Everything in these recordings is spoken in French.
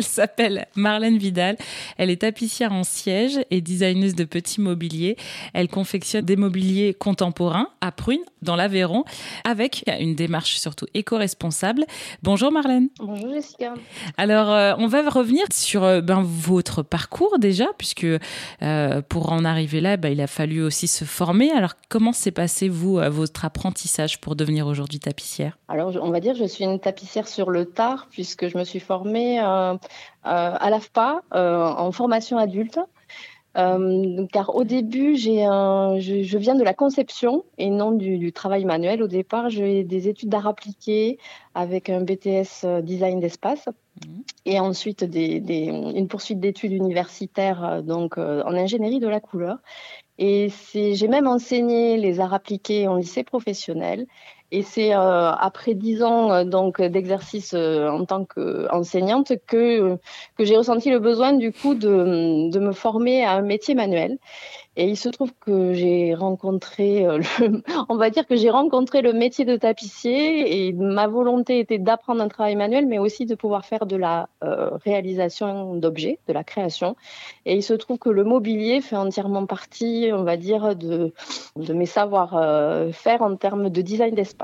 Elle s'appelle Marlène Vidal. Elle est tapissière en siège et designeuse de petits mobiliers. Elle confectionne des mobiliers contemporains à Prune, dans l'Aveyron, avec une démarche surtout éco-responsable. Bonjour Marlène. Bonjour Jessica. Alors, euh, on va revenir sur euh, ben, votre parcours déjà, puisque euh, pour en arriver là, ben, il a fallu aussi se former. Alors, comment s'est passé, vous, votre apprentissage pour devenir aujourd'hui tapissière? Alors, on va dire, je suis une tapissière sur le tard, puisque je me suis formée à l'AFPA en formation adulte. Euh, car au début, j'ai un, je, je, viens de la conception et non du, du travail manuel. Au départ, j'ai des études d'art appliqué avec un BTS euh, design d'espace mmh. et ensuite des, des, une poursuite d'études universitaires euh, donc en ingénierie de la couleur. Et j'ai même enseigné les arts appliqués en lycée professionnel. Et c'est euh, après dix ans euh, donc d'exercice euh, en tant qu'enseignante que que j'ai ressenti le besoin du coup de, de me former à un métier manuel. Et il se trouve que j'ai rencontré, le, on va dire que j'ai rencontré le métier de tapissier et ma volonté était d'apprendre un travail manuel, mais aussi de pouvoir faire de la réalisation d'objets, de la création. Et il se trouve que le mobilier fait entièrement partie, on va dire, de, de mes savoir-faire en termes de design d'espace.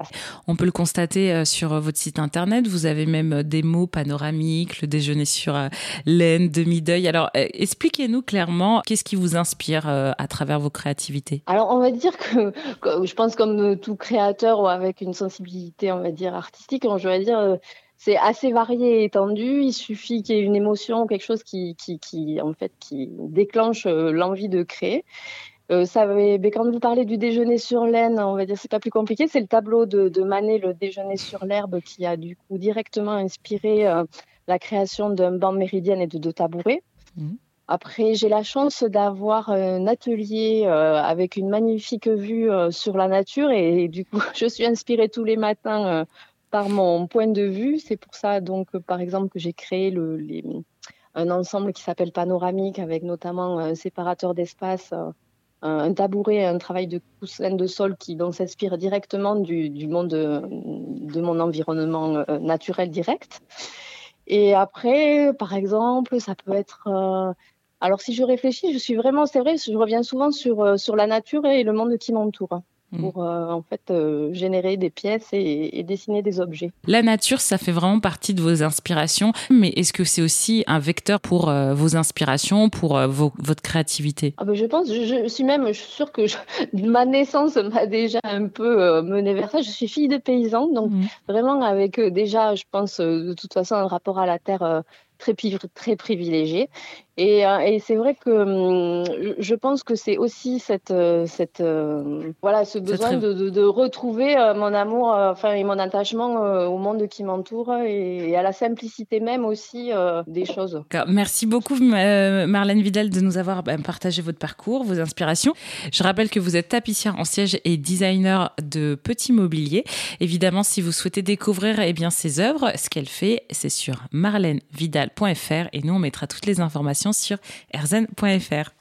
On peut le constater euh, sur votre site internet. Vous avez même des mots panoramiques, le déjeuner sur laine, demi-deuil. Alors, expliquez-nous clairement qu'est-ce qui vous inspire à travers vos créativités? Alors, on va dire que, je pense comme tout créateur ou avec une sensibilité, on va dire, artistique, je vais dire, euh, c'est assez varié et étendu. Il suffit qu'il y ait une émotion, quelque chose qui, qui, qui en fait, qui déclenche euh, l'envie de créer. Euh, ça, mais quand vous parlez du déjeuner sur laine, on va dire c'est pas plus compliqué. C'est le tableau de, de, Manet, le déjeuner sur l'herbe, qui a du coup directement inspiré la création d'un banc méridien et de deux tabourets. Mmh. Après, j'ai la chance d'avoir un atelier euh, avec une magnifique vue euh, sur la nature et, du coup, je suis inspirée tous les matins euh, par mon point de vue. C'est pour ça, donc, par exemple, que j'ai créé le, les, un ensemble qui s'appelle Panoramique avec notamment un séparateur d'espace, un tabouret, un travail de coussin de sol qui donc s'inspire directement du, monde de, mon environnement naturel direct. Et après, par exemple, ça peut être alors si je réfléchis, je suis vraiment, c'est vrai, je reviens souvent sur, euh, sur la nature et le monde qui m'entoure. Pour euh, en fait euh, générer des pièces et, et, dessiner des objets. La nature, ça fait vraiment partie de vos inspirations, mais est-ce que c'est aussi un vecteur pour vos inspirations, pour vos, votre créativité? Ah ben Je pense, je, je, suis même, sûre que je, ma naissance m'a déjà un peu menée vers ça. Je suis fille de paysan, donc mmh. vraiment avec déjà, je pense de toute façon un rapport à la terre très, très. Et, euh, et c'est vrai que hum, je pense que c'est aussi cette, euh, cette, euh, voilà, ce besoin de, de, de, retrouver mon amour enfin, et mon attachement au monde qui m'entoure et, à la simplicité même aussi des choses. Merci beaucoup Marlène Vidal de nous avoir bah, partagé votre parcours, vos inspirations. Je rappelle que vous êtes tapissière en siège et designer de petits mobiliers. Évidemment, si vous souhaitez découvrir eh bien, ses œuvres, ce qu'elle fait, c'est sur et nous on mettra toutes les informations sur erzen.fr.